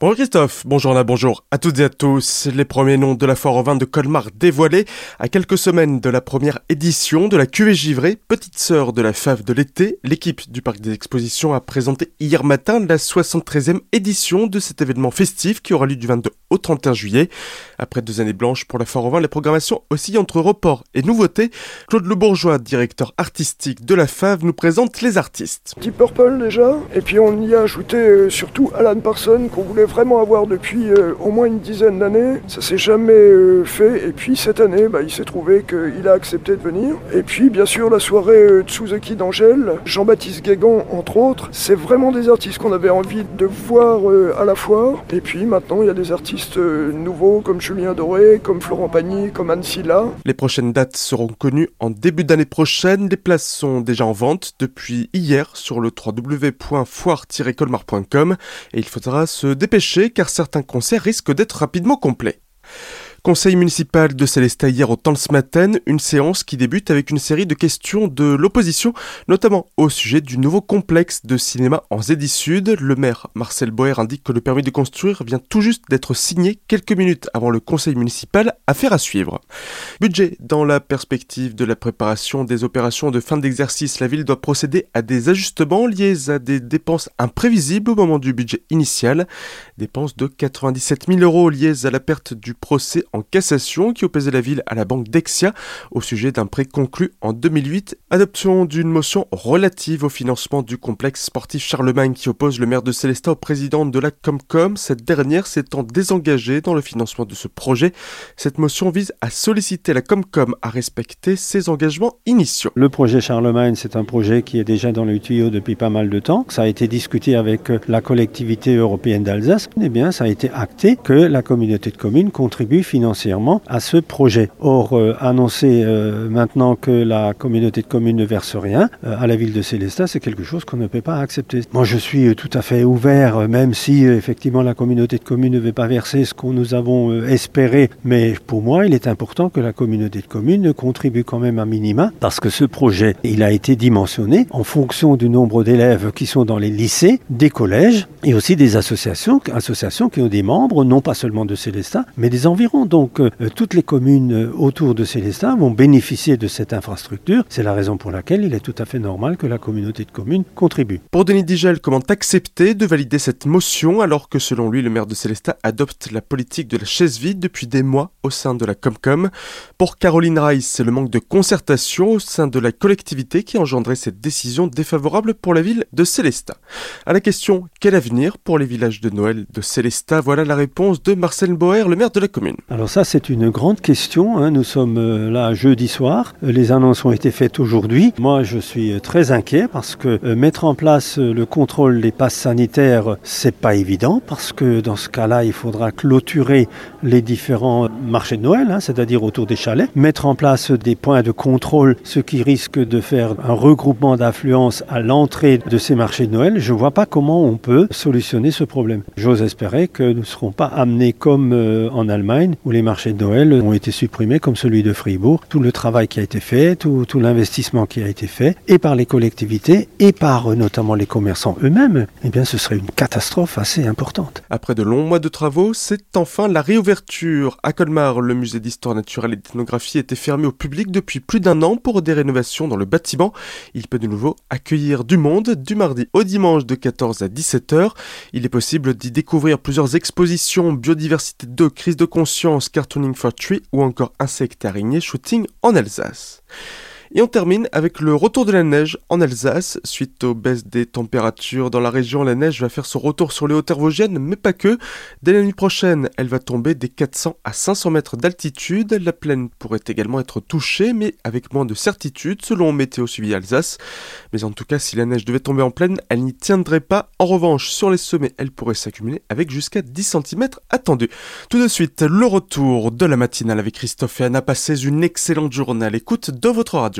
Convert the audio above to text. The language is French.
Bonjour Christophe, bonjour là, bonjour à toutes et à tous. Les premiers noms de la foire au vin de Colmar dévoilés à quelques semaines de la première édition de la cuvée givrée, petite sœur de la fave de l'été. L'équipe du parc des expositions a présenté hier matin la 73e édition de cet événement festif qui aura lieu du 22 au 31 juillet. Après deux années blanches pour la foire au vin, les programmations oscillent entre report et nouveautés. Claude Le Bourgeois, directeur artistique de la fave, nous présente les artistes. Deep Purple déjà, et puis on y a ajouté euh, surtout Alan Parsons qu'on voulait vraiment avoir depuis euh, au moins une dizaine d'années. Ça s'est jamais euh, fait. Et puis cette année, bah, il s'est trouvé qu'il a accepté de venir. Et puis bien sûr la soirée euh, Tsuzuki d'Angèle, Jean-Baptiste Guégan entre autres. C'est vraiment des artistes qu'on avait envie de voir euh, à la foire. Et puis maintenant il y a des artistes nouveaux comme Julien Doré, comme Florent Pagny, comme Anne Silla. Les prochaines dates seront connues en début d'année prochaine. Les places sont déjà en vente depuis hier sur le www.foire-colmar.com et il faudra se dépêcher car certains concerts risquent d'être rapidement complets. Conseil municipal de Célestat hier au temps ce matin, une séance qui débute avec une série de questions de l'opposition, notamment au sujet du nouveau complexe de cinéma en Zédi Sud. Le maire Marcel Boer indique que le permis de construire vient tout juste d'être signé quelques minutes avant le conseil municipal, affaire à suivre. Budget. Dans la perspective de la préparation des opérations de fin d'exercice, la ville doit procéder à des ajustements liés à des dépenses imprévisibles au moment du budget initial. Dépenses de 97 000 euros liées à la perte du procès en cassation qui opposait la ville à la banque Dexia au sujet d'un prêt conclu en 2008. Adoption d'une motion relative au financement du complexe sportif Charlemagne qui oppose le maire de Célestat au président de la Comcom. Cette dernière s'étant désengagée dans le financement de ce projet. Cette motion vise à solliciter la Comcom à respecter ses engagements initiaux. Le projet Charlemagne, c'est un projet qui est déjà dans le tuyau depuis pas mal de temps. Ça a été discuté avec la collectivité européenne d'Alsace. Eh bien, ça a été acté que la communauté de communes contribue financièrement à ce projet. Or, euh, annoncer euh, maintenant que la communauté de communes ne verse rien euh, à la ville de Célestat, c'est quelque chose qu'on ne peut pas accepter. Moi, je suis tout à fait ouvert, même si effectivement la communauté de communes ne veut pas verser ce que nous avons espéré. Mais pour moi, il est important que la communauté de communes contribue quand même à minima, parce que ce projet, il a été dimensionné en fonction du nombre d'élèves qui sont dans les lycées, des collèges et aussi des associations, associations qui ont des membres, non pas seulement de Célestat, mais des environs. Donc euh, toutes les communes euh, autour de Célestin vont bénéficier de cette infrastructure. C'est la raison pour laquelle il est tout à fait normal que la communauté de communes contribue. Pour Denis Digel, comment accepter de valider cette motion alors que selon lui le maire de Célestat adopte la politique de la chaise vide depuis des mois au sein de la Comcom? Pour Caroline Rice, c'est le manque de concertation au sein de la collectivité qui a engendré cette décision défavorable pour la ville de Célestat. À la question quel avenir pour les villages de Noël de Célestat, voilà la réponse de Marcel Boer, le maire de la commune. Ça, c'est une grande question. Hein. Nous sommes euh, là jeudi soir. Euh, les annonces ont été faites aujourd'hui. Moi, je suis euh, très inquiet parce que mettre en place le contrôle des passes sanitaires, c'est pas évident parce que dans ce cas-là, il faudra clôturer les différents marchés de Noël, hein, c'est-à-dire autour des chalets, mettre en place des points de contrôle, ce qui risque de faire un regroupement d'affluence à l'entrée de ces marchés de Noël. Je vois pas comment on peut solutionner ce problème. J'ose espérer que nous ne serons pas amenés comme en Allemagne les marchés de Noël ont été supprimés comme celui de Fribourg. Tout le travail qui a été fait, tout, tout l'investissement qui a été fait, et par les collectivités, et par euh, notamment les commerçants eux-mêmes, eh bien ce serait une catastrophe assez importante. Après de longs mois de travaux, c'est enfin la réouverture. À Colmar, le musée d'histoire naturelle et d'ethnographie était fermé au public depuis plus d'un an pour des rénovations dans le bâtiment. Il peut de nouveau accueillir du monde du mardi au dimanche de 14 à 17h. Il est possible d'y découvrir plusieurs expositions, biodiversité 2, crise de conscience, cartooning for tree ou encore insectes araignées shooting en Alsace. Et on termine avec le retour de la neige en Alsace. Suite aux baisses des températures dans la région, la neige va faire son retour sur les hauteurs vosgiennes, mais pas que. Dès la nuit prochaine, elle va tomber des 400 à 500 mètres d'altitude. La plaine pourrait également être touchée, mais avec moins de certitude, selon Météo Suivi Alsace. Mais en tout cas, si la neige devait tomber en plaine, elle n'y tiendrait pas. En revanche, sur les sommets, elle pourrait s'accumuler avec jusqu'à 10 cm attendus. Tout de suite, le retour de la matinale avec Christophe et Anna. Passez une excellente journée à l'écoute de votre radio.